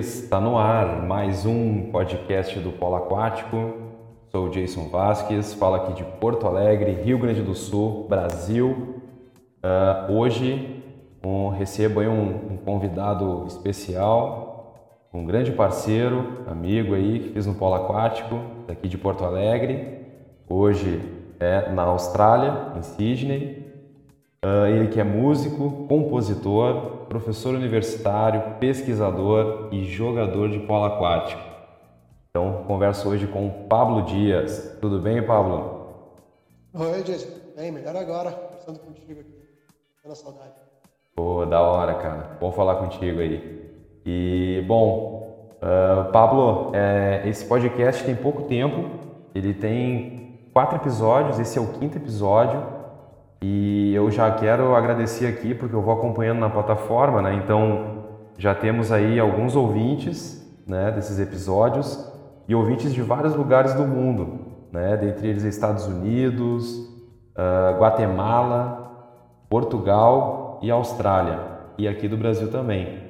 Está no ar mais um podcast do Polo Aquático. Sou o Jason Vasques, falo aqui de Porto Alegre, Rio Grande do Sul, Brasil. Uh, hoje um, recebo um, um, convidado especial, um grande parceiro, amigo aí que fiz no Polo Aquático, daqui de Porto Alegre. Hoje é na Austrália, em Sydney. Uh, ele que é músico, compositor, professor universitário, pesquisador e jogador de polo aquático. Então, converso hoje com o Pablo Dias. Tudo bem, Pablo? Oi, Jason. Bem, melhor agora, conversando contigo aqui. Pela saudade. Pô, da hora, cara. Bom falar contigo aí. E, bom, uh, Pablo, é, esse podcast tem pouco tempo. Ele tem quatro episódios, esse é o quinto episódio. E eu já quero agradecer aqui porque eu vou acompanhando na plataforma, né? Então já temos aí alguns ouvintes, né, desses episódios e ouvintes de vários lugares do mundo, né? Dentre eles Estados Unidos, uh, Guatemala, Portugal e Austrália e aqui do Brasil também.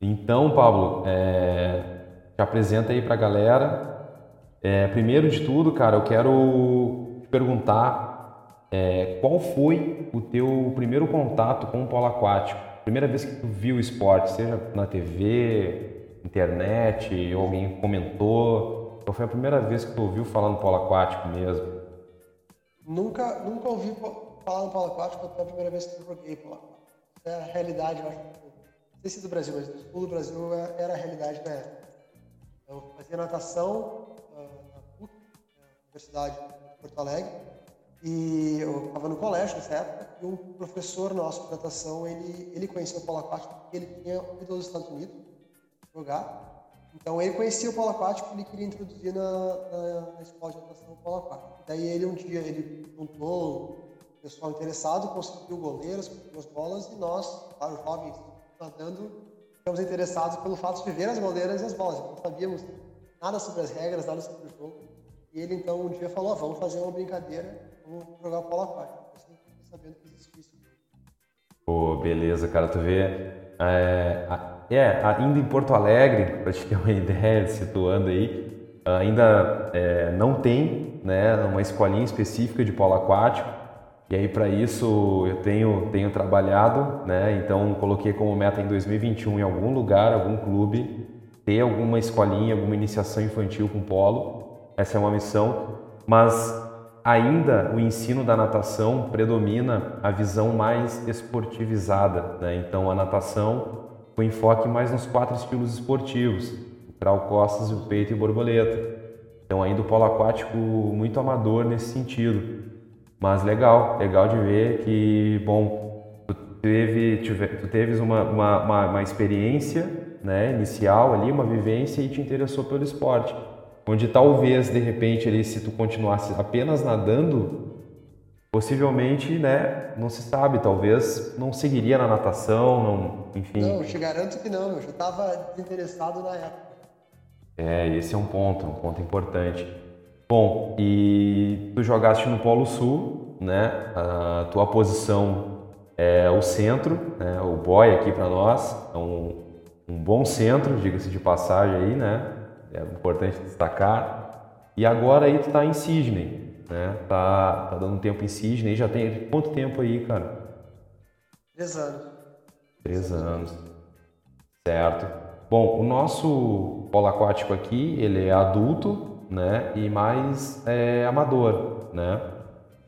Então, Pablo, é, te apresenta aí para a galera. É, primeiro de tudo, cara, eu quero perguntar é, qual foi o teu primeiro contato com o polo aquático? Primeira vez que tu viu o esporte, seja na TV, internet, ou alguém comentou? Qual foi a primeira vez que tu ouviu falar no polo aquático mesmo? Nunca, nunca ouvi falar no polo aquático até a primeira vez que eu joguei polo aquático. Era a realidade, eu acho. Não sei se do Brasil, mas no sul do Brasil é, era a realidade na época. Eu fazia natação ah, na PUC, na Universidade de Porto Alegre, e eu estava no colégio nessa época, e um professor nosso de natação, ele, ele conhecia o polo aquático porque ele tinha ido aos Estados Unidos jogar. Então ele conhecia o polo aquático e ele queria introduzir na, na, na escola de natação o polo aquático. Daí ele um dia, ele juntou o pessoal interessado, conseguiu goleiras, conseguiu as bolas, e nós, claro, jovens, nadando, ficamos interessados pelo fato de ver as goleiras e as bolas. Não sabíamos nada sobre as regras, nada sobre o jogo. E ele então um dia falou, ah, vamos fazer uma brincadeira vou jogar polo aquático. Assim, sabendo que existia isso. Pô, beleza, cara. Tu vê. É, é, ainda em Porto Alegre, para te ter uma ideia, situando aí, ainda é, não tem né, uma escolinha específica de polo aquático. E aí, para isso, eu tenho, tenho trabalhado, né? Então, coloquei como meta em 2021 em algum lugar, algum clube, ter alguma escolinha, alguma iniciação infantil com polo. Essa é uma missão. Mas ainda o ensino da natação predomina a visão mais esportivizada. Né? Então, a natação com enfoque mais nos quatro estilos esportivos, o crawl, costas, o peito e borboleta. Então, ainda o polo aquático muito amador nesse sentido. Mas legal, legal de ver que, bom, tu, teve, tu teves uma, uma, uma, uma experiência né, inicial ali, uma vivência e te interessou pelo esporte onde talvez de repente ali se tu continuasse apenas nadando, possivelmente, né, não se sabe, talvez não seguiria na natação, não, enfim. Não, eu te garanto que não, eu já estava desinteressado na época. É, esse é um ponto, um ponto importante. Bom, e tu jogaste no Polo Sul, né? A tua posição é o centro, né? o boy aqui para nós, é um, um bom centro, diga-se de passagem aí, né? É importante destacar. E agora aí tu tá em Sydney, né? Tá, tá dando tempo em Sydney, já tem quanto tempo aí, cara? Três anos. Três anos. Certo. Bom, o nosso polo aquático aqui, ele é adulto, né? E mais é, amador, né?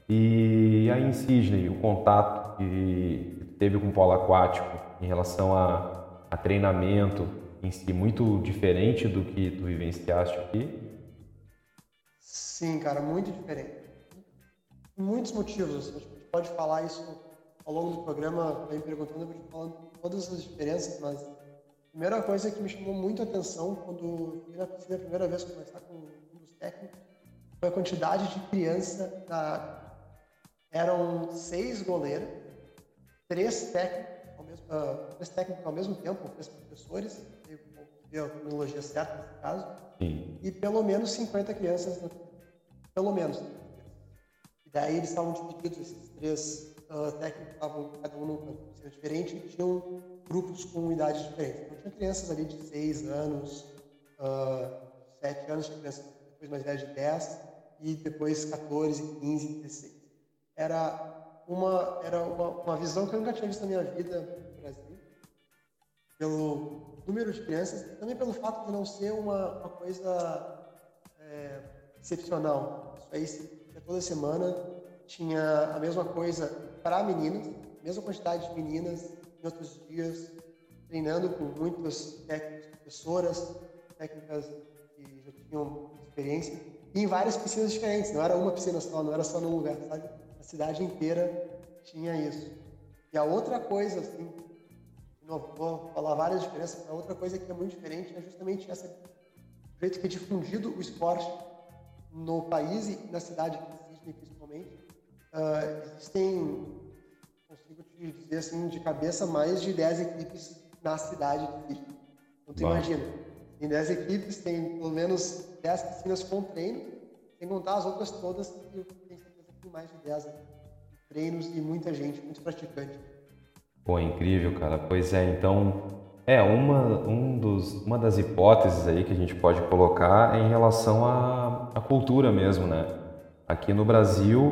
E aí em Sydney, o contato que teve com o polo aquático em relação a, a treinamento, em si muito diferente do que tu vivenciaste aqui? Sim, cara, muito diferente. Muitos motivos. A gente pode falar isso ao longo do programa, vem perguntando, eu vou falando todas as diferenças, mas a primeira coisa que me chamou muito a atenção quando fui na piscina a primeira vez conversar com um dos técnicos foi a quantidade de criança da... Eram seis goleiras, três técnicos, ao mesmo, uh, três técnicos ao mesmo tempo, três professores, deu a cronologia certa nesse caso, Sim. e pelo menos 50 crianças, pelo menos. E daí eles estavam divididos, esses três uh, técnicos estavam cada um num canto diferente, e tinham grupos com idades diferentes. Então, tinha crianças ali de 6 anos, uh, 7 anos, tinha crianças depois mais velhas de 10, e depois 14, 15, 16. Era uma, era uma, uma visão que eu nunca tinha visto na minha vida no Brasil, pelo número de crianças, também pelo fato de não ser uma, uma coisa é, excepcional. Isso aí, toda semana tinha a mesma coisa para meninas, mesma quantidade de meninas em outros dias, treinando com muitas técnicas, professoras, técnicas que já tinham experiência, e em várias piscinas diferentes, não era uma piscina só, não era só num lugar, sabe? A cidade inteira tinha isso. E a outra coisa, assim, não vou falar várias diferenças, a outra coisa que é muito diferente é justamente essa o jeito que é difundido o esporte no país e na cidade de Sydney, principalmente. Uh, existem, consigo te dizer assim, de cabeça, mais de 10 equipes na cidade de Sydney. Então, tu imagina, em 10 equipes tem pelo menos 10 piscinas com treino, sem contar as outras todas, que eu tenho certeza que tem mais de 10 treinos e muita gente, muitos praticantes. Pô, incrível, cara. Pois é, então, é uma, um dos, uma das hipóteses aí que a gente pode colocar é em relação à, à cultura mesmo, né? Aqui no Brasil,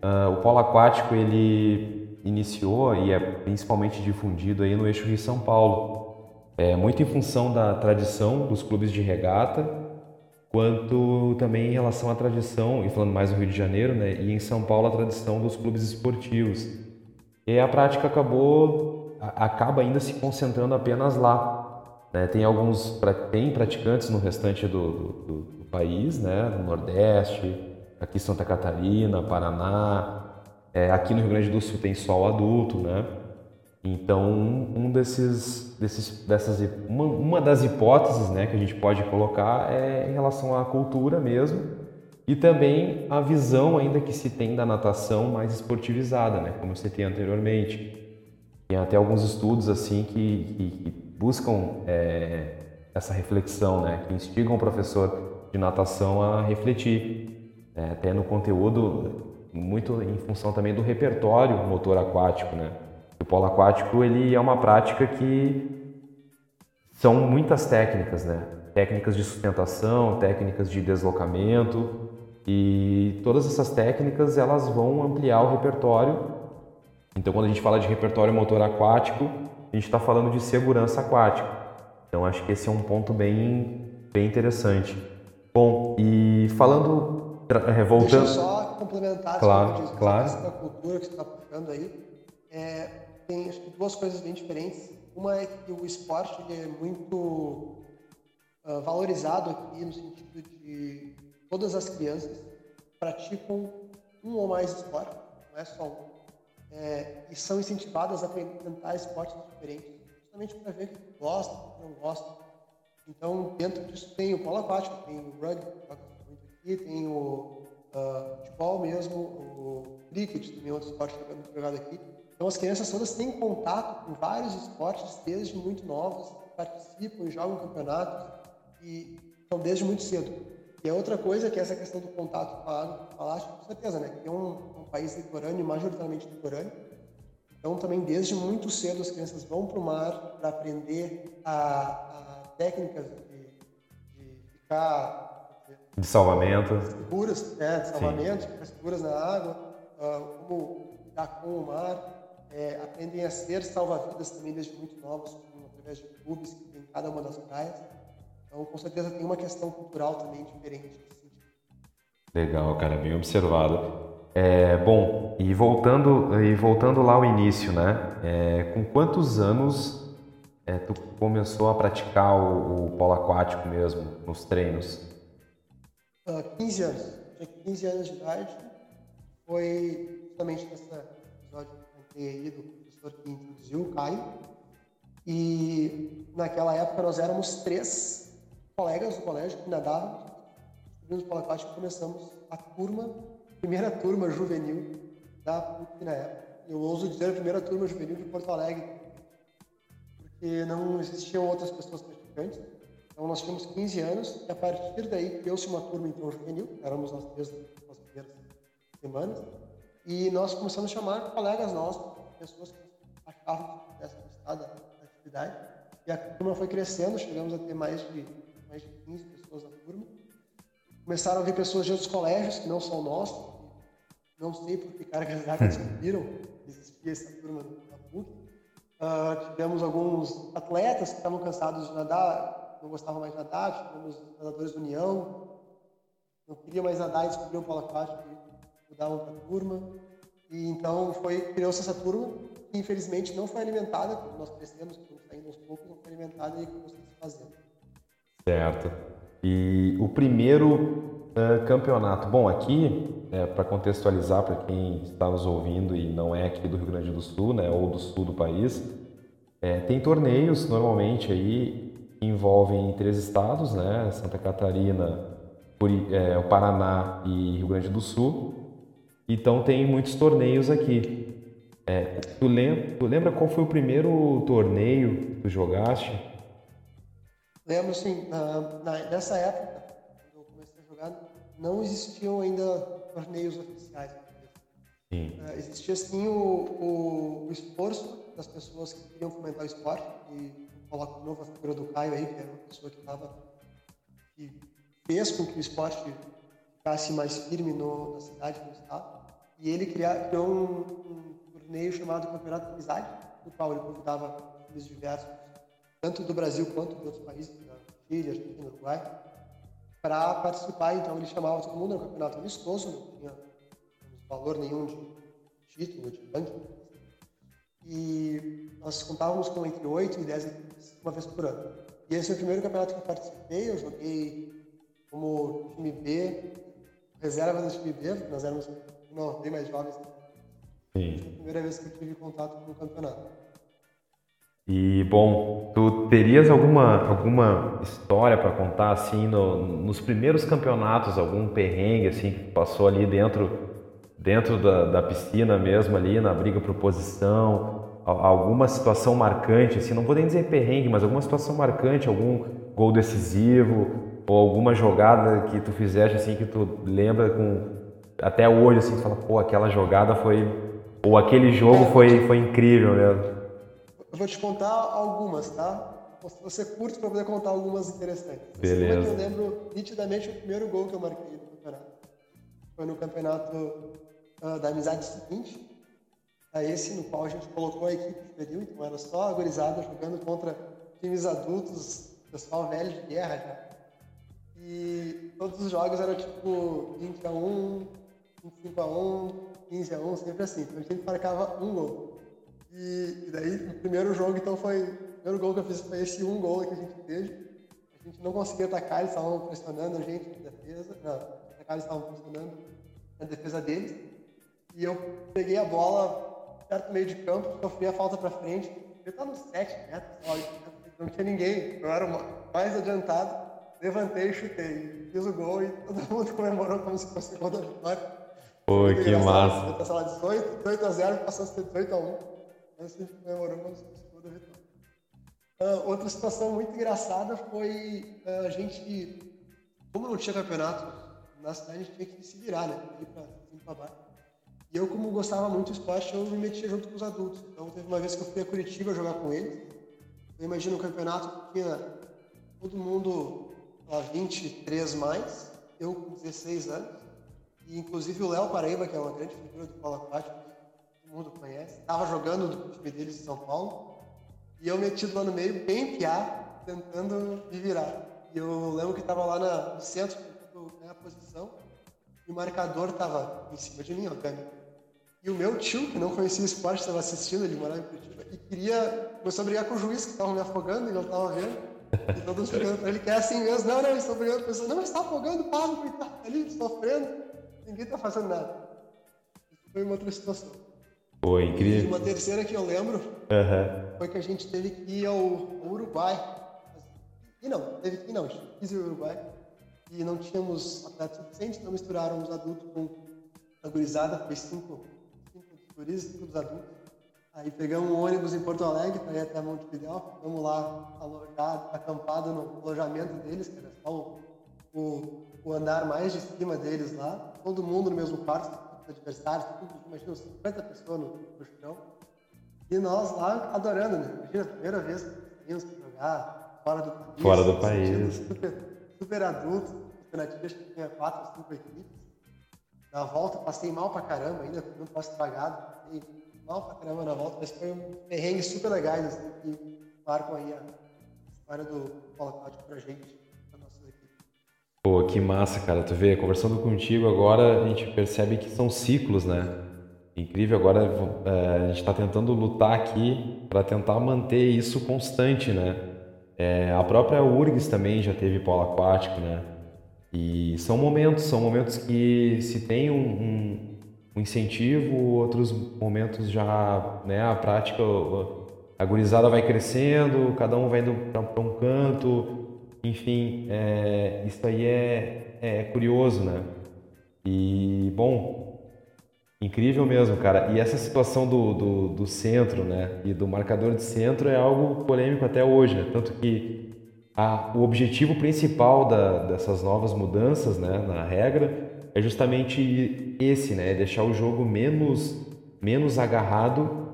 uh, o polo aquático ele iniciou e é principalmente difundido aí no eixo Rio-São Paulo. É muito em função da tradição dos clubes de regata, quanto também em relação à tradição, e falando mais do Rio de Janeiro, né? E em São Paulo a tradição dos clubes esportivos. E a prática acabou, acaba ainda se concentrando apenas lá. Né? Tem alguns tem praticantes no restante do, do, do país, né? no Nordeste, aqui Santa Catarina, Paraná, é, aqui no Rio Grande do Sul tem sol adulto, né? Então, um desses, desses dessas, uma, uma das hipóteses né, que a gente pode colocar é em relação à cultura mesmo, e também a visão ainda que se tem da natação mais esportivizada, né? como eu citei anteriormente. Tem até alguns estudos assim que, que, que buscam é, essa reflexão, né? que instigam o professor de natação a refletir, né? até no conteúdo, muito em função também do repertório motor aquático. Né? O polo aquático ele é uma prática que são muitas técnicas, né? técnicas de sustentação, técnicas de deslocamento, e todas essas técnicas elas vão ampliar o repertório. Então, quando a gente fala de repertório motor aquático, a gente está falando de segurança aquática. Então, acho que esse é um ponto bem, bem interessante. Bom, e falando, é, voltando. Deixa eu só complementar claro, claro. da cultura que você está puxando aí. É, tem acho que duas coisas bem diferentes. Uma é que o esporte é muito uh, valorizado aqui no sentido de todas as crianças praticam um ou mais esportes, não é só um, é, e são incentivadas a tentar esportes diferentes, justamente para ver que gosta, que não gosta. Então, dentro disso tem o polo aquático, tem o rugby, aqui, tem o uh, futebol mesmo, o cricket, também é outro esporte jogado aqui. Então, as crianças todas têm contato com vários esportes desde muito novos, participam, jogam campeonatos e estão desde muito cedo. E a outra coisa que é essa questão do contato falado, falaste, com certeza, né? Que é um, um país litorâneo, majoritariamente litorâneo. Então, também desde muito cedo as crianças vão para o mar para aprender a, a técnicas de, de, ficar de salvamento, seguras, né? De salvamento, ficar seguras na água, uh, como lidar com o mar, é, aprendem a ser salva-vidas também desde muito novos, através de clubes que tem em cada uma das praias. Então, com certeza tem uma questão cultural também diferente. Legal, cara, bem observado. É, bom, e voltando, e voltando lá ao início, né? É, com quantos anos é, tu começou a praticar o, o polo aquático mesmo, nos treinos? Uh, 15 anos. Tinha 15 anos de idade. Foi justamente nesse episódio que eu contei aí do professor que introduziu, o Caio. E naquela época nós éramos três colegas do colégio que nadavam, subimos para o aquático e começamos a turma, primeira turma juvenil da PUC na época. Eu ouso dizer a primeira turma juvenil de Porto Alegre, porque não existiam outras pessoas praticantes. Então nós tínhamos 15 anos e a partir daí criou-se uma turma então juvenil, éramos nós três nas primeiras semanas, e nós começamos a chamar colegas nossos, pessoas que achavam que pudessem gostar da atividade. E a turma foi crescendo, chegamos a ter mais de, mais de 15 pessoas na turma. Começaram a vir pessoas de outros colégios que não são nossos. Não sei por que cargas d'água descobriram que existia essa turma na PUC. Uh, tivemos alguns atletas que estavam cansados de nadar, não gostavam mais de nadar, tivemos nadadores de união, não queriam mais nadar e descobriram o polo aquático e mudavam para a turma. E então foi criou-se essa turma que infelizmente não foi alimentada, como nós crescemos, como saindo aos poucos, não foi alimentada e conseguiu se fazendo. Certo. E o primeiro uh, campeonato, bom, aqui, é, para contextualizar para quem está nos ouvindo e não é aqui do Rio Grande do Sul, né, ou do sul do país, é, tem torneios normalmente aí que envolvem três estados, né, Santa Catarina, é, o Paraná e Rio Grande do Sul. Então tem muitos torneios aqui. É, tu, lembra, tu lembra qual foi o primeiro torneio que tu jogaste? Lembro sim. Na, na, nessa época, quando eu comecei a jogar, não existiam ainda torneios oficiais. Uh, existia sim o, o, o, esforço das pessoas que queriam fomentar o esporte e coloco de novo a figura do Caio aí, que era uma pessoa que estava que fez com que o esporte ficasse mais firme no, na cidade, no estado. E ele criou, criou um, um, torneio chamado Campeonato de Amizade, no qual ele convidava times diversos, tanto do Brasil quanto de outros países, da Chile, Argentina, Uruguai, para participar. Então ele chamava todo mundo, era um campeonato amistoso, não tinha valor nenhum de título, de ranking. E nós contávamos com entre 8 e 10 equipes uma vez por ano. E esse é o primeiro campeonato que eu participei. Eu joguei como time B, reserva do time B, nós éramos não, bem mais jovens. Sim. Foi a primeira vez que eu tive contato com o campeonato. E bom, tu terias alguma alguma história para contar assim no, nos primeiros campeonatos, algum perrengue assim que passou ali dentro dentro da, da piscina mesmo ali na briga por posição, alguma situação marcante assim, não vou nem dizer perrengue, mas alguma situação marcante, algum gol decisivo, ou alguma jogada que tu fizeste assim que tu lembra com até hoje assim, tu fala, pô, aquela jogada foi ou aquele jogo é, foi foi incrível mesmo. Eu vou te contar algumas, tá? Você curte para poder contar algumas interessantes. Beleza. eu lembro nitidamente o primeiro gol que eu marquei no campeonato. Foi no campeonato uh, da amizade seguinte, a esse no qual a gente colocou a equipe juvenil, então era só a gurizada jogando contra times adultos, pessoal velho de guerra já. E todos os jogos eram tipo 20 a 1, 25 a 1, 15 a 1, sempre assim. Então a gente marcava um gol. E, e daí o primeiro jogo então foi. O primeiro gol que eu fiz foi esse um gol que a gente teve. A gente não conseguia atacar, eles estavam pressionando a gente na defesa. Não, atacar, eles estavam pressionando na defesa deles. E eu peguei a bola perto do meio de campo, sofri a falta para frente. Eu estava nos 7 metros, não tinha ninguém. Eu era o mais adiantado levantei, chutei, fiz o gol e todo mundo comemorou como se fosse o gol da vitória. Pô, que massa. Passou lá 18, 18 a 0, passou a ser 18 a 1. Mas a gente comemorou como se fosse o gol da vitória. Uh, outra situação muito engraçada foi uh, a gente, como não tinha campeonato na cidade, a gente tinha que se virar, né? Ir pra cima pra baixo. E eu, como gostava muito do esporte, eu me metia junto com os adultos. Então, teve uma vez que eu fui a Curitiba jogar com eles. Eu imagino um campeonato que tinha todo mundo a 23 mais, eu com 16 anos, e inclusive o Léo Paraíba, que é uma grande figura do polo aquático, todo mundo conhece, estava jogando no time deles em São Paulo, e eu metido lá no meio, bem piar, tentando me virar. E eu lembro que estava lá na, no centro, tentando ganhar a posição, e o marcador estava em cima de mim, obviamente. E o meu tio, que não conhecia o esporte, estava assistindo, ele morava em Curitiba, e queria, começou a brigar com o juiz, que estava me afogando, e eu estava vendo. E todos brigando pra ele, que é assim mesmo. Não, não, eles estão brigando. A pessoa, não, está afogando Pablo, coitado, tá ali sofrendo. Ninguém está fazendo nada. Isso foi uma outra situação. Foi incrível. E uma terceira que eu lembro uhum. foi que a gente teve que ir ao, ao Uruguai. E não, teve que ir não, quis ir ao Uruguai. E não tínhamos atletas suficientes, então misturaram os adultos com a gurizada, fez cinco, cinco dos adultos. Aí pegamos um ônibus em Porto Alegre para ir até Montevidéu, ficamos lá alojado, acampado no alojamento deles, que era só o, o, o, andar mais de cima deles lá, todo mundo no mesmo quarto, os adversários, tudo, imagina 50 pessoas no, no chão. E nós lá adorando, né? Imagina, a primeira vez que nós jogar fora do país. Fora do país. Super, super adulto. Alternativa, acho que tinha quatro, cinco equipes. Na volta, passei mal pra caramba ainda, não posso estragado. Passei mal pra caramba na volta, mas foi um perrengue super legais, assim, que marcam aí a história do polo aquático pra gente. Pô, que massa, cara. Tu vê, conversando contigo agora, a gente percebe que são ciclos, né? Incrível, agora é, a gente está tentando lutar aqui para tentar manter isso constante, né? É, a própria URGS também já teve polo aquático, né? E são momentos, são momentos que se tem um, um, um incentivo, outros momentos já, né? A prática, a gurizada vai crescendo, cada um vai indo para um canto, enfim, é, isso aí é, é curioso, né? E, bom, Incrível mesmo, cara. E essa situação do, do, do, centro, né, e do marcador de centro é algo polêmico até hoje, né? Tanto que a, o objetivo principal da, dessas novas mudanças, né, na regra, é justamente esse, né, deixar o jogo menos menos agarrado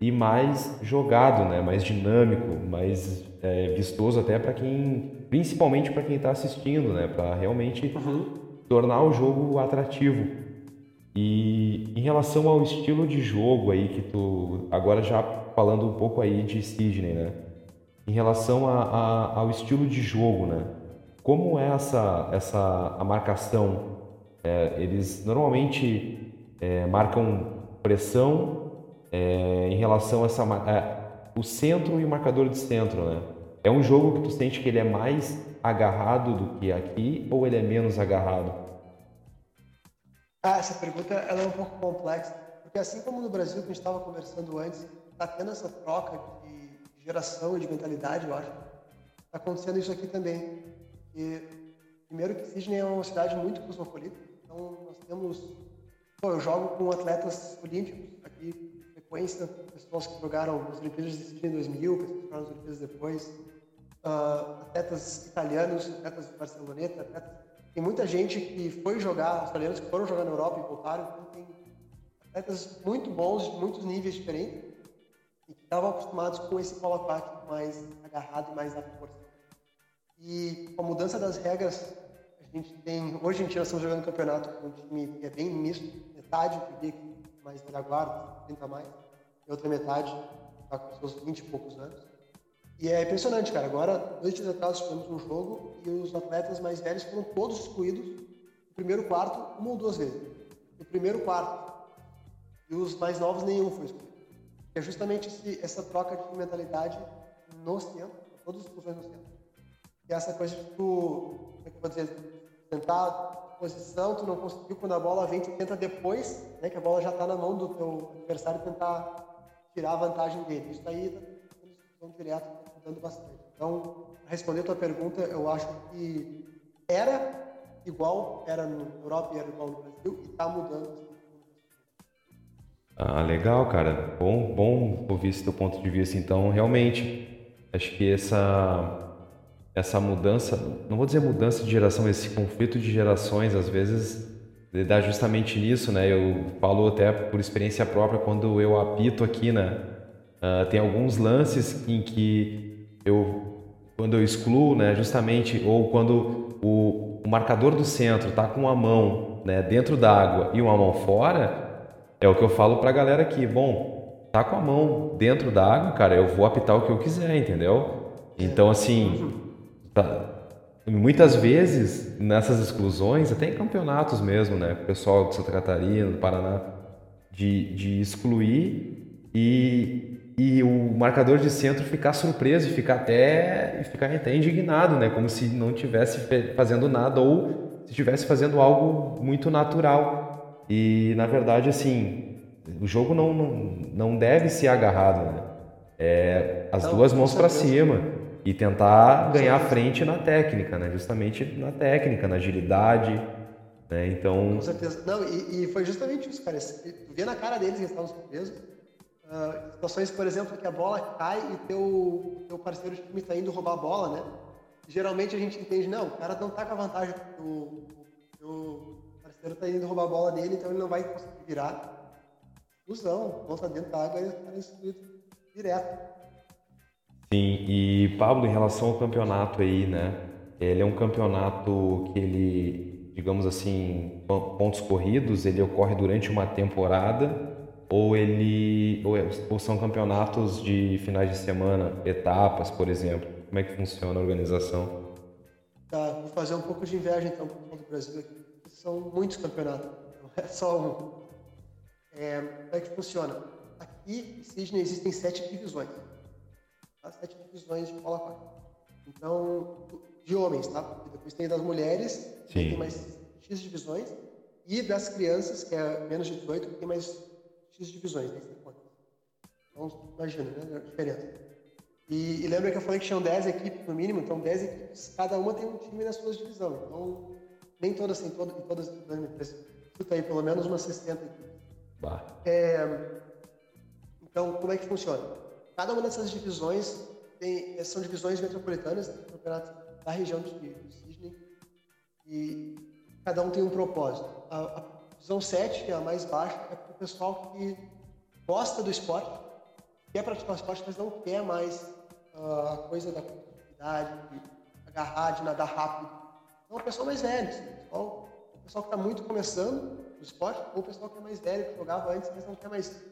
e mais jogado, né, mais dinâmico, mais é, vistoso até para quem, principalmente para quem está assistindo, né, para realmente uhum. tornar o jogo atrativo. E em relação ao estilo de jogo aí que tu agora já falando um pouco aí de Sidney, né? Em relação a, a, ao estilo de jogo, né? Como é essa essa a marcação? É, eles normalmente é, marcam pressão é, em relação a essa é, o centro e o marcador de centro, né? É um jogo que tu sente que ele é mais agarrado do que aqui ou ele é menos agarrado? Ah, essa pergunta ela é um pouco complexa, porque assim como no Brasil, que a gente estava conversando antes, está tendo essa troca de geração e de mentalidade, eu acho. Está acontecendo isso aqui também. E, primeiro que Sydney é uma cidade muito cosmopolita, então nós temos... Pô, eu jogo com atletas olímpicos aqui, frequência, pessoas que jogaram nas Olimpíadas de Sydney em 2000, pessoas que jogaram nas Olimpíadas depois, uh, atletas italianos, atletas de Barceloneta, atletas tem muita gente que foi jogar, australianos que foram jogar na Europa e voltaram, então tem atletas muito bons, de muitos níveis diferentes, e que estavam acostumados com esse polo aquático mais agarrado e mais à força. E com a mudança das regras, a gente tem. Hoje a gente já estamos jogando campeonato com um time que é bem misto, metade que mais velha guarda, 30 mais, e outra metade está com seus 20 e poucos anos. E é impressionante, cara. Agora, dois dias atrás, tivemos um jogo e os atletas mais velhos foram todos excluídos no primeiro quarto, uma ou duas vezes. No primeiro quarto. E os mais novos, nenhum foi excluído. É justamente esse, essa troca de mentalidade no centro, todas as exclusões no centro. E essa coisa de tu, como é que eu vou dizer, tentar posição, tu não conseguiu quando a bola vem, tu tenta depois, né, que a bola já está na mão do teu adversário, tentar tirar a vantagem dele. Isso aí, tá direto mudando bastante. Então, responder a tua pergunta, eu acho que era igual, era na Europa e era igual no Brasil, e está mudando. Ah, legal, cara. Bom, bom ouvir esse teu ponto de vista. Então, realmente, acho que essa essa mudança, não vou dizer mudança de geração, esse conflito de gerações, às vezes dá justamente nisso, né? Eu falo até por experiência própria quando eu apito aqui, né? Uh, tem alguns lances em que eu quando eu excluo, né, justamente, ou quando o, o marcador do centro está com uma mão né, dentro da água e uma mão fora, é o que eu falo para a galera aqui. Bom, tá com a mão dentro da água, cara, eu vou apitar o que eu quiser, entendeu? Então, assim, tá, muitas vezes nessas exclusões, até em campeonatos mesmo, né, o pessoal de Santa Catarina, do Paraná, de, de excluir e e o marcador de centro ficar surpreso e ficar até, ficar até indignado, né? Como se não estivesse fazendo nada ou se estivesse fazendo algo muito natural. E na verdade, assim, o jogo não, não, não deve ser agarrado, né? É as não, duas mãos para cima e tentar ganhar frente na técnica, né? Justamente na técnica, na agilidade. Né? Então. Com certeza. Não, e, e foi justamente isso, cara. Tu vê na cara deles que eles estavam surpresos Uh, situações, por exemplo, que a bola cai e teu, teu parceiro de time está indo roubar a bola, né? Geralmente a gente entende, não, o cara não está com a vantagem, o, o parceiro está indo roubar a bola dele, então ele não vai conseguir virar. Fusão, volta dentro da água e o cara é direto. Sim, e Pablo, em relação ao campeonato aí, né? Ele é um campeonato que ele, digamos assim, pontos corridos, ele ocorre durante uma temporada ou ele ou, é, ou são campeonatos de finais de semana, etapas, por exemplo? Como é que funciona a organização? Tá, vou fazer um pouco de inveja então para o Brasil aqui. São muitos campeonatos, não é só um. É, como é que funciona? Aqui em Sydney existem sete divisões. Tá? Sete divisões de polo aquático. Então, de homens, tá? depois tem das mulheres, tem mais X divisões. E das crianças, que é menos de 18, tem mais X divisões, né? Então, imagina, né? A diferença. E, e, lembra que eu falei que tinham 10 equipes no mínimo, então 10 equipes, cada uma tem um time nas suas divisões. Então, nem todas têm em todas. Escuta aí, pelo menos umas 60 equipes. É, então, como é que funciona? Cada uma dessas divisões tem, são divisões metropolitanas, né, campeonato da região de, de Sydney, e cada um tem um propósito. A, a divisão 7, que é a mais baixa, é pessoal que gosta do esporte, quer praticar o esporte, mas não quer mais uh, a coisa da competitividade, de agarrar, de nadar rápido. Então, o pessoal mais velho, assim, pessoal, o pessoal que está muito começando no esporte, ou o pessoal que é mais velho, que jogava antes, mas não quer mais se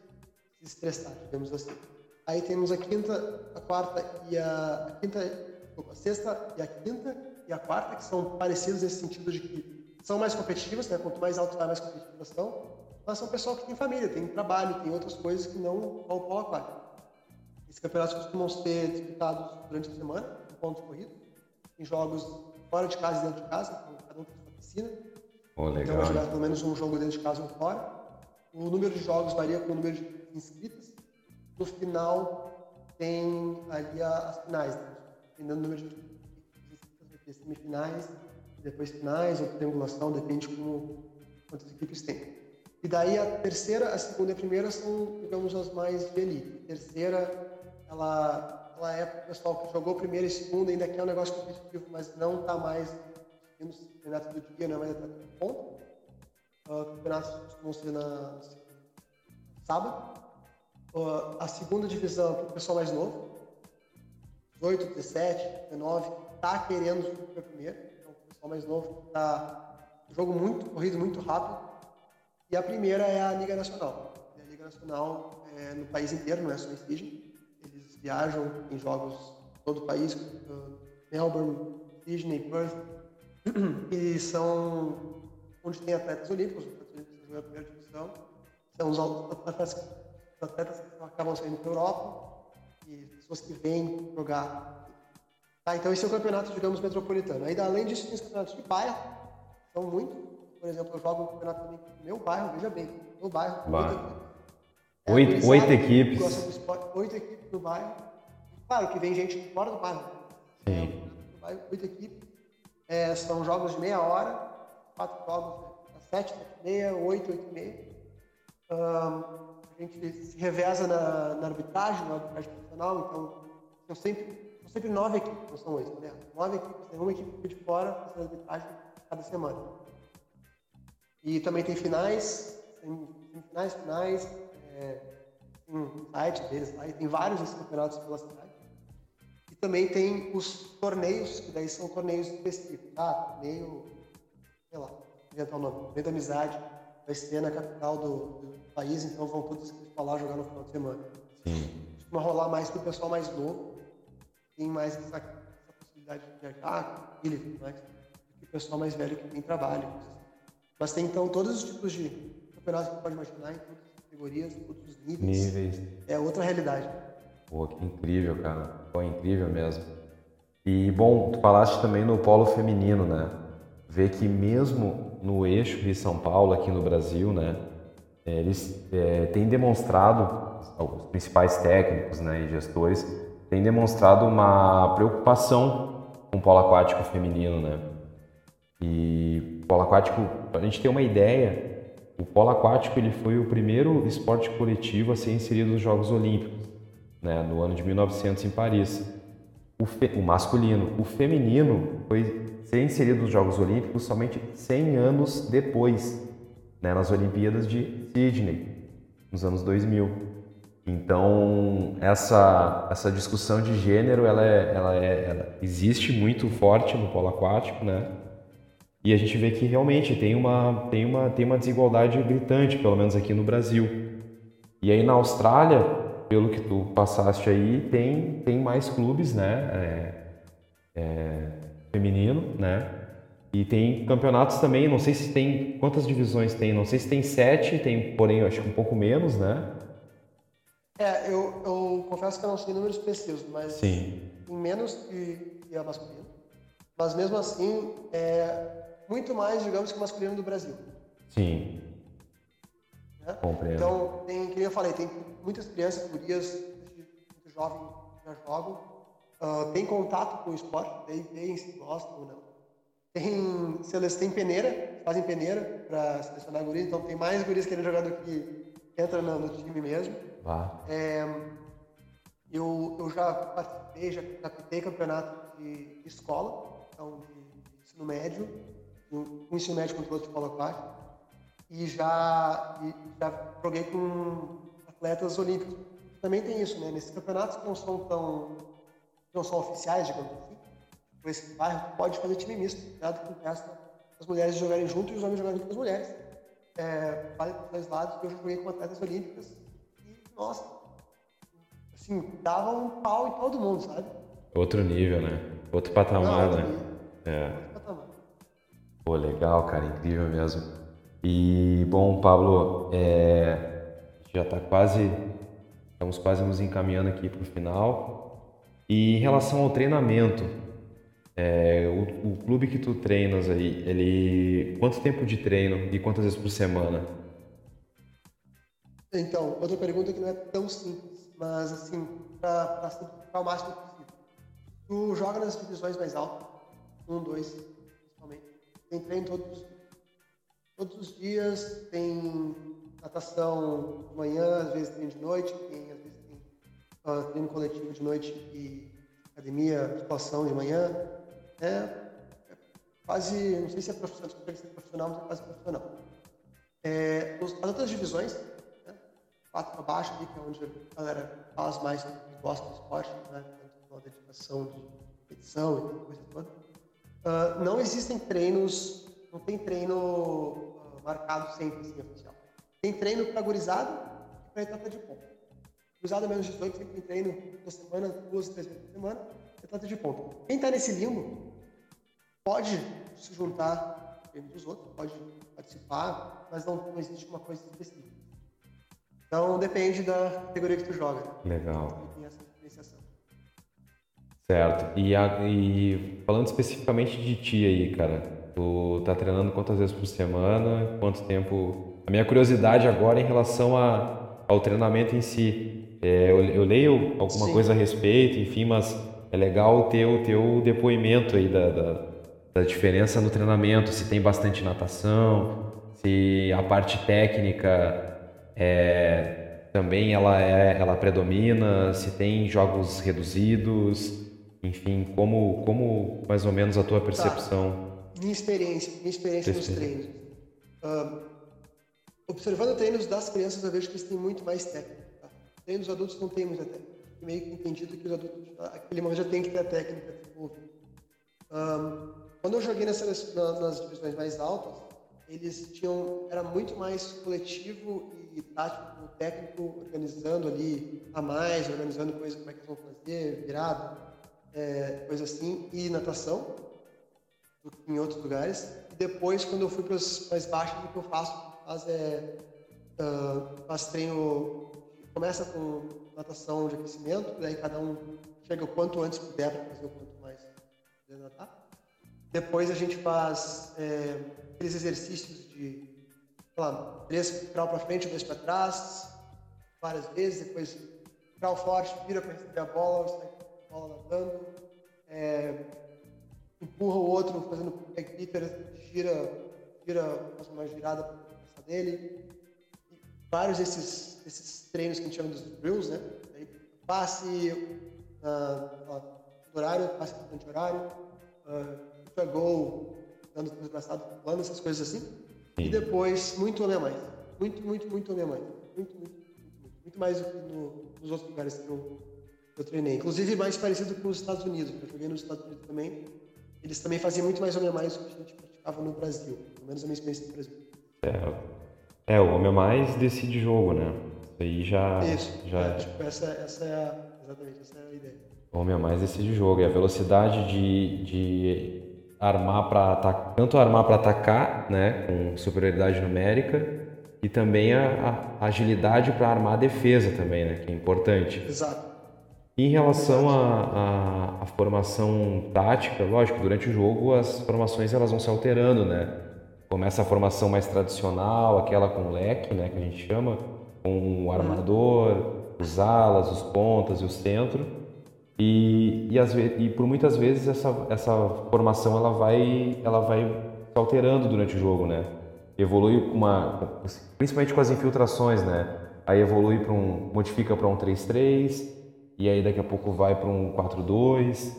estressar, digamos assim. Aí temos a quinta, a quarta e a, a quinta, a sexta e a quinta e a quarta, que são parecidos nesse sentido de que são mais competitivas, né? quanto mais alto vai, mais competitivas são, mas são pessoal que tem família, tem trabalho, tem outras coisas que não o polo aquático. Esses campeonatos costumam ser disputados durante a semana, em pontos corridos, em jogos fora de casa e dentro de casa, então cada um tem sua piscina. Oh, legal. Então vai jogar pelo menos um jogo dentro de casa e um fora. O número de jogos varia com o número de inscritos. No final tem ali as finais, né? dependendo do número de inscritos, semifinais depois finais ou triangulação, depende como quantas equipes tem. E daí a terceira, a segunda e a primeira são, digamos, as mais elite. A terceira, ela, ela é para o pessoal que jogou primeira e segunda, ainda quer um negócio competitivo, mas não está mais no campeonato do dia, não é mais até ponto. Uh, campeonatos costumam ser na sábado. Uh, a segunda divisão para o pessoal mais novo, 18, 17, 19, está querendo subir para a primeira pessoal mais novo, tá um jogo muito corrido, muito rápido. E a primeira é a Liga Nacional. A Liga Nacional é no país inteiro, não é só em Sydney. Eles viajam em jogos todo o país, uh, Melbourne, Sydney, Perth, e são onde tem atletas olímpicos, os atletas olímpicos jogam a primeira divisão, são os atletas, os atletas que acabam saindo para a Europa e pessoas que vêm jogar Tá, então esse é o campeonato, digamos, metropolitano. Aí, além disso, tem os campeonatos de bairro, são muito. Por exemplo, eu jogo um campeonato também no meu bairro, veja bem, no bairro, oito equipes. É, oito, equipes. Esporte, oito equipes no bairro. Claro que vem gente fora do bairro. Sim. É, oito equipes. É, são jogos de meia hora, quatro jogos às sete, sete e meia, oito, oito e meia. Um, a gente se reveza na, na arbitragem, na arbitragem profissional, então eu sempre sempre nove equipes, não são oito, né? Nove equipes, tem uma equipe de fora fazendo arbitragem cada semana. E também tem finais, semifinais, finais, é, tem um site deles lá, e tem vários desses campeonatos pela cidade. E também tem os torneios, que daí são torneios específicos, tá? Torneio, sei lá, inventar o nome, torneio da amizade, vai ser na capital do, do país, então vão todos falar jogar no final de semana. Sim. Costuma rolar mais para o pessoal mais novo, tem mais essa, essa possibilidade de viajar, filho e tudo mais, do que o pessoal mais velho que tem trabalho. Mas tem então todos os tipos de campeonatos que você pode imaginar, em todas as categorias, em todos os níveis. Níveis. É outra realidade. Pô, que incrível, cara. Pô, incrível mesmo. E, bom, tu falaste também no polo feminino, né? Ver que mesmo no eixo de São Paulo, aqui no Brasil, né? Eles é, têm demonstrado, os principais técnicos né, e gestores, tem demonstrado uma preocupação com o polo aquático feminino, né? E polo aquático, a gente ter uma ideia, o polo aquático ele foi o primeiro esporte coletivo a ser inserido nos Jogos Olímpicos, né? No ano de 1900 em Paris. O, fe, o masculino, o feminino foi ser inserido nos Jogos Olímpicos somente 100 anos depois, né? Nas Olimpíadas de Sydney. nos anos 2000. Então, essa, essa discussão de gênero, ela, é, ela, é, ela existe muito forte no polo aquático, né? E a gente vê que realmente tem uma, tem uma, tem uma desigualdade gritante, pelo menos aqui no Brasil. E aí na Austrália, pelo que tu passaste aí, tem, tem mais clubes, né? É, é, feminino, né? E tem campeonatos também, não sei se tem. Quantas divisões tem? Não sei se tem sete, tem, porém, acho que um pouco menos, né? É, eu, eu confesso que eu não sei números precisos, mas Sim. menos que, que a masculina. Mas mesmo assim, é muito mais, digamos, que o masculino do Brasil. Sim. Né? Compreendo. Então, tem, como eu falei, tem muitas crianças, gurias, muito jovens já jogam, uh, tem contato com o esporte, daí veem se gostam ou não. Tem, eles têm peneira, fazem peneira para selecionar gurias, então tem mais gurias querendo jogar do que entra no, no time mesmo. Vá. É, eu, eu já participei, já captei campeonato de escola, então de ensino médio, um ensino médio contra outro escola aquática, e já, e já joguei com atletas olímpicos. Também tem isso, né? Nesses campeonatos que não são tão, não são oficiais, digamos assim, esse bairro pode fazer time misto, dado que testa as mulheres jogarem junto e os homens jogarem junto com as mulheres. É, vale para os dois lados, eu joguei com atletas olímpicas e, nossa, assim, dava um pau em todo mundo, sabe? Outro nível, né? Outro patamar, Não, né? É. Pô, legal, cara, incrível mesmo. E, bom, Pablo, é, já está quase, estamos quase nos encaminhando aqui para o final. E em relação ao treinamento, é, o, o clube que tu treinas aí, ele, quanto tempo de treino e quantas vezes por semana? Então, outra pergunta que não é tão simples, mas assim, para simplificar o máximo possível. Tu joga nas divisões mais altas, um, dois. Tem treino todos, todos os dias, tem natação de manhã, às vezes treino de noite, tem, às vezes tem ah, treino coletivo de noite e academia, musculação de manhã. É, é quase, não sei se é profissional, se é profissional, mas é quase profissional. É, as outras divisões, né, quatro para baixo, ali, que é onde a galera faz mais, gosta do esporte, né, tanto dedicação de competição e coisa toda. Ah, não existem treinos, não tem treino ah, marcado sempre assim, oficial. Tem treino para gurizada e para atleta de ponta. Gurizada menos de 18 sempre tem treino toda semana, duas, três vezes por semana, e atleta de ponta. Quem está nesse limbo pode se juntar ao treino dos outros, pode participar, mas não, não existe uma coisa específica. Então depende da categoria que tu joga. Legal. Certo. E, a- e falando especificamente de ti aí, cara, tu tá treinando quantas vezes por semana? Quanto tempo? A minha curiosidade agora em relação a, ao treinamento em si. É, eu, eu leio alguma Sim. coisa a respeito, enfim, mas é legal ter o teu depoimento aí da, da, da diferença no treinamento, se tem bastante natação, se a parte técnica é, também ela, é, ela predomina, se tem jogos reduzidos, enfim, como, como mais ou menos a tua percepção? Minha experiência, minha experiência nos treinos. Ahn, observando treinos das crianças, eu vejo que eles têm muito mais técnica. Tá? Treinos dos adultos não tem muita técnica. Meio que entendido que os adultos, aquele momento já tem que ter a técnica desenvolvida. Ahn, quando eu joguei sele- na- nas divisões mais altas, eles tinham era muito mais coletivo e tático, técnico organizando ali a mais, organizando coisas como é que eles vão fazer, virada, é, coisa assim, e natação em outros lugares. E depois, quando eu fui para os mais baixos, o que eu faço? Faz, é, ah, faz treino, começa com natação de aquecimento, daí cada um chega o quanto antes puder para fazer o quanto mais puder nadar. Depois a gente faz é, aqueles exercícios de, sei lá, três crawl para frente, dois para trás, várias vezes, depois crawl forte, vira para receber a bola, bola nadando, é, empurra o outro fazendo peg picker, gira, gira, faz uma girada para passar dele. E vários desses, desses treinos que a gente chama dos drills, né? Aí, passe no horário, passe durante horário, uh, gol, dando transbraçado, pulando, essas coisas assim. E depois, muito homem a mais. Muito, muito, muito homem a mais. muito, muito, muito, muito mais do que no, nos outros lugares que eu, eu treinei. Inclusive mais parecido com os Estados Unidos, eu joguei nos Estados Unidos também. Eles também faziam muito mais homem a mais do que a gente praticava no Brasil, pelo menos a minha experiência no Brasil. É, é o homem a mais decide jogo, né? Isso aí já. Isso, já... É, tipo, essa, essa é a, exatamente, essa é a ideia. O homem a mais decide jogo. E a velocidade de, de armar para atacar, tanto armar para atacar, né, com superioridade numérica, e também a, a agilidade para armar a defesa também, né, que é importante. Exato. Em relação à formação tática, lógico, durante o jogo as formações elas vão se alterando, né? Começa a formação mais tradicional, aquela com leque, né, que a gente chama, com o armador, os alas, os pontas e o centro. E, e, e por muitas vezes essa, essa formação ela vai, ela vai se alterando durante o jogo, né? Evolui uma, principalmente com as infiltrações, né? Aí evolui para um, modifica para um 3-3, e aí daqui a pouco vai para um 4-2.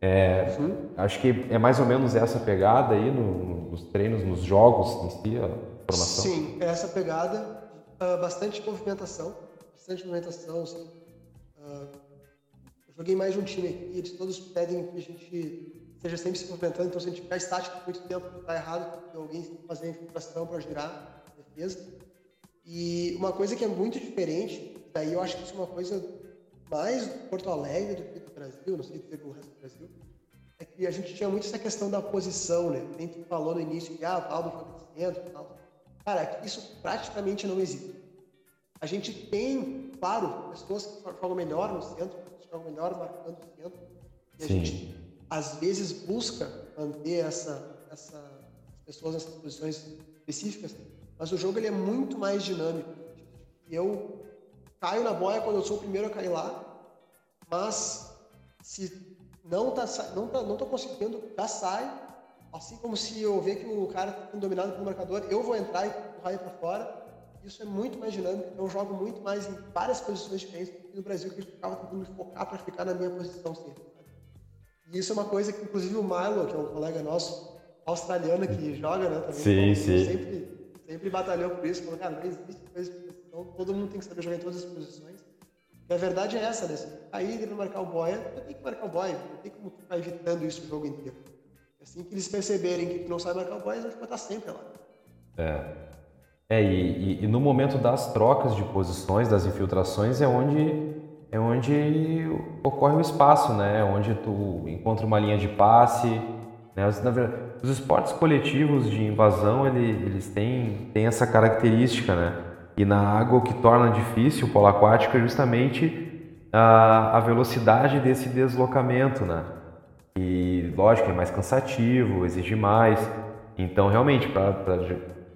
É, uhum. Acho que é mais ou menos essa pegada aí no, nos treinos, nos jogos em si, a formação. Sim, é essa pegada, uh, bastante movimentação, bastante movimentação, assim, uh, eu joguei mais de um time aqui, eles todos pedem que a gente esteja sempre se movimentando, então se a gente ficar estático por muito tempo, está errado, porque alguém tem que fazer a infiltração para girar a defesa. E uma coisa que é muito diferente, daí eu acho que isso é uma coisa mais do Porto Alegre do que do Brasil, não sei dizer o resto do Brasil, é que a gente tinha muito essa questão da posição, né? Nem tu falou no início que ah, o Paulo foi centro e tal. Cara, isso praticamente não existe. A gente tem, claro, pessoas que jogam melhor no centro, jogam melhor marcando o centro. E a Sim. gente, às vezes, busca manter essa, essa, as pessoas nessas posições específicas, mas o jogo ele é muito mais dinâmico. E eu caio na boia quando eu sou o primeiro a cair lá, mas se não tá, não tá, não tô conseguindo, já sai. Assim como se eu ver que o cara está dominado pelo marcador, eu vou entrar e empurrar ele para fora isso é muito mais dinâmico. Eu jogo muito mais em várias posições diferentes do que no Brasil, que eu ficava tentando me focar para ficar na minha posição sempre. E isso é uma coisa que, inclusive, o Milo, que é um colega nosso, australiano, que joga, né? Também, sim, então, sim. Sempre, sempre batalhou por isso. Falou, cara, não existe coisa posição, todo mundo tem que saber jogar em todas as posições. E a verdade é essa, né? Se cair marcar o boia, eu tenho que marcar o boia. Não tem como ficar evitando isso o jogo inteiro. Assim que eles perceberem que não sabe marcar o boia, eles vão estar sempre lá. É. É, e, e, e, no momento das trocas de posições, das infiltrações, é onde, é onde ocorre o espaço, né? É onde tu encontra uma linha de passe. Né? Os, verdade, os esportes coletivos de invasão, ele, eles têm, têm essa característica, né? E na água o que torna difícil o polo aquático é justamente a, a velocidade desse deslocamento, né? E lógico, é mais cansativo, exige mais. Então, realmente, para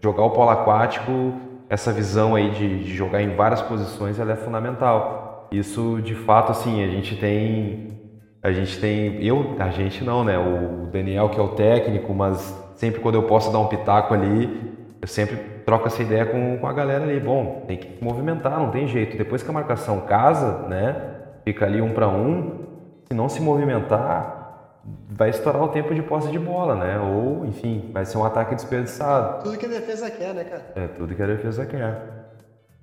jogar o polo aquático, essa visão aí de, de, jogar em várias posições, ela é fundamental. Isso, de fato, assim, a gente tem, a gente tem, eu, a gente não, né? O Daniel que é o técnico, mas sempre quando eu posso dar um pitaco ali, eu sempre troco essa ideia com, com a galera ali. Bom, tem que movimentar, não tem jeito. Depois que a marcação casa, né? Fica ali um para um. Se não se movimentar, vai estourar o tempo de posse de bola, né? Ou, enfim, vai ser um ataque desperdiçado. Tudo que a defesa quer, né, cara? É, tudo que a defesa quer.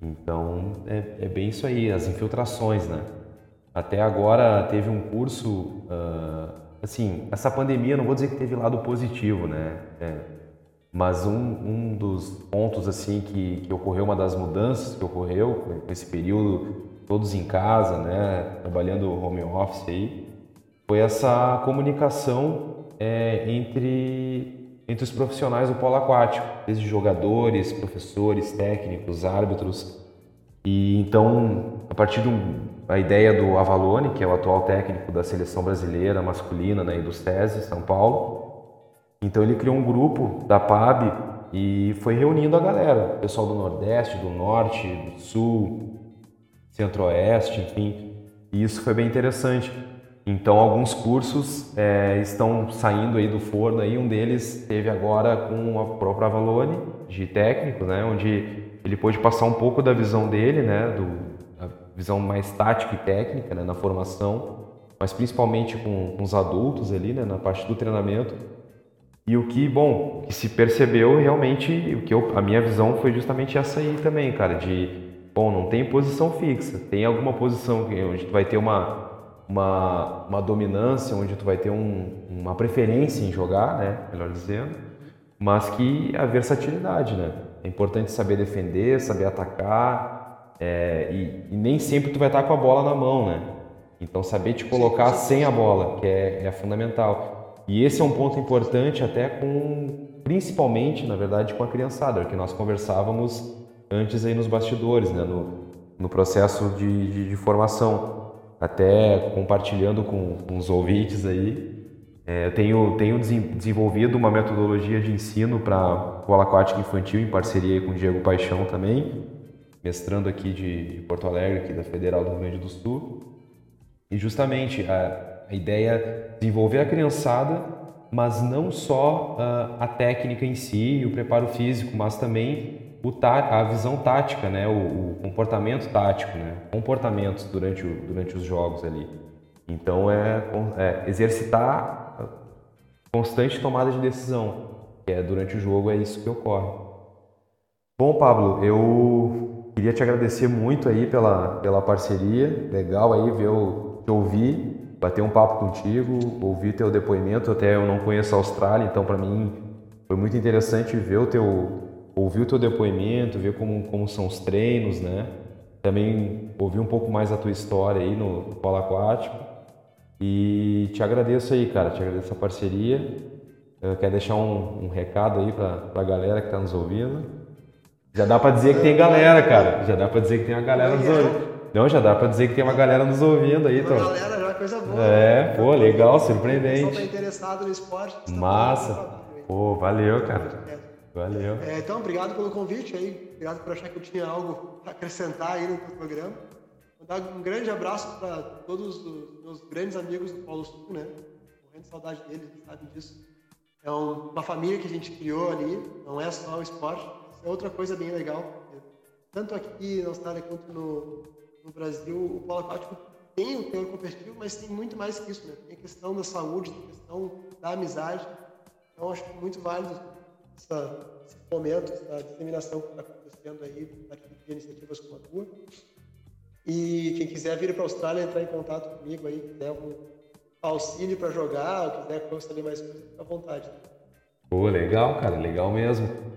Então, é, é bem isso aí, as infiltrações, né? Até agora teve um curso, uh, assim, essa pandemia, não vou dizer que teve lado positivo, né? É, mas um, um dos pontos, assim, que, que ocorreu, uma das mudanças que ocorreu com esse período, todos em casa, né? Trabalhando home office aí, foi essa comunicação é, entre, entre os profissionais do polo aquático, desde jogadores, professores, técnicos, árbitros. E então, a partir da ideia do Avalone, que é o atual técnico da seleção brasileira masculina né, e do SESI, São Paulo, então ele criou um grupo da PAB e foi reunindo a galera, o pessoal do Nordeste, do Norte, do Sul, Centro-Oeste, enfim. E isso foi bem interessante então, alguns cursos é, estão saindo aí do forno. Aí. Um deles teve agora com a própria Avalone, de técnico, né, onde ele pôde passar um pouco da visão dele, né, do, a visão mais tática e técnica né, na formação, mas principalmente com, com os adultos ali, né, na parte do treinamento. E o que, bom, que se percebeu realmente, o que eu, a minha visão foi justamente essa aí também, cara, de bom, não tem posição fixa. Tem alguma posição onde tu vai ter uma, uma, uma dominância, onde tu vai ter um, uma preferência em jogar, né? Melhor dizendo. Mas que a versatilidade, né? É importante saber defender, saber atacar. É, e, e, nem sempre tu vai estar com a bola na mão, né? Então saber te colocar sem a bola, que é, é fundamental. E esse é um ponto importante até com, principalmente, na verdade, com a criançada, que nós conversávamos antes aí nos bastidores, né? No, no processo de, de, de formação. Até compartilhando com, com os ouvintes aí, é, eu tenho, tenho desenvolvido uma metodologia de ensino para o aquático infantil em parceria com o Diego Paixão também, mestrando aqui de, de Porto Alegre, aqui da Federal do Rio Grande do Sul. E justamente a, a ideia é desenvolver a criançada, mas não só uh, a técnica em si o preparo físico, mas também o tá, a visão tática, né? O, o, comportamento tático, né? comportamentos durante, o, durante os jogos ali. Então é, é exercitar constante tomada de decisão, que é durante o jogo é isso que ocorre. Bom, Pablo, eu queria te agradecer muito aí pela, pela parceria. Legal aí ver o, te ouvir, bater um papo contigo, ouvir teu depoimento. Até eu não conheço a Austrália, então para mim foi muito interessante ver o teu, ouvir o teu depoimento, ver como, como são os treinos, né? Também ouvir um pouco mais a tua história aí no polo aquático. E te agradeço aí, cara, te agradeço a parceria. Eu quero deixar um, um recado aí para a galera que está nos ouvindo. Já dá para dizer que tem galera, cara. Já dá para dizer que tem uma galera nos ouvindo. Não, já dá pra dizer que tem uma galera nos ouvindo aí, Tom. Uma coisa boa. É, né? pô, legal, surpreendente. Tá interessado no esporte. Tá Massa. Pô, valeu, cara. Valeu. É, então, obrigado pelo convite aí. Obrigado por achar que eu tinha algo para acrescentar aí no programa. Vou dar um grande abraço para todos os meus grandes amigos do Paulo Sul, né? Morrendo de saudade deles, sabem disso. É uma família que a gente criou ali, não é só o esporte, é outra coisa bem legal. Tanto aqui na Austrália quanto no, no Brasil, o polo aquático tem o teor competitivo, mas tem muito mais que isso, né? Tem a questão da saúde, tem a questão da amizade. Então, acho muito válido essa, esse fomento, essa disseminação que está acontecendo aí, de iniciativas como a tua. E quem quiser vir para a Austrália, entrar em contato comigo aí, quiser algum auxílio para jogar, ou quiser saber mais coisas, fica à vontade. Pô, legal, cara, legal mesmo.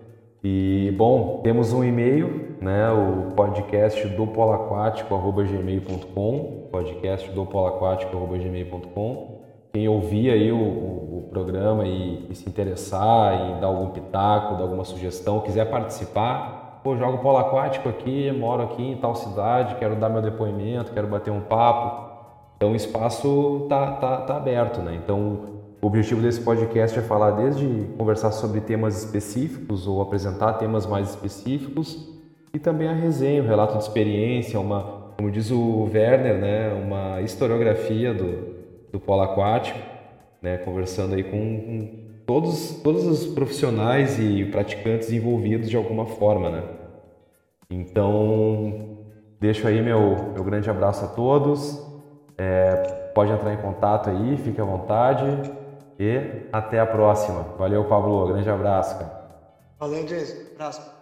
E, bom, temos um e-mail, né, o podcast do polaquático.gmail.com, podcast do polaquático.gmail.com. Quem ouvir aí o, o, o programa e, e, se interessar e dar algum pitaco, dar alguma sugestão, quiser participar, pô, jogo polo aquático aqui, moro aqui em tal cidade, quero dar meu depoimento, quero bater um papo. Então o espaço tá, tá, tá aberto, né? Então o objetivo desse podcast é falar desde conversar sobre temas específicos ou apresentar temas mais específicos e também a resenha, o relato de experiência, uma, como diz o Werner, né, uma historiografia do, do polo aquático, né, conversando aí com, com todos, todos os profissionais e praticantes envolvidos de alguma forma, né. Então, deixo aí meu, meu grande abraço a todos. É, pode entrar em contato aí, fique à vontade. E até a próxima. Valeu, Pablo. Grande abraço, cara. Valeu, Jason. Abraço.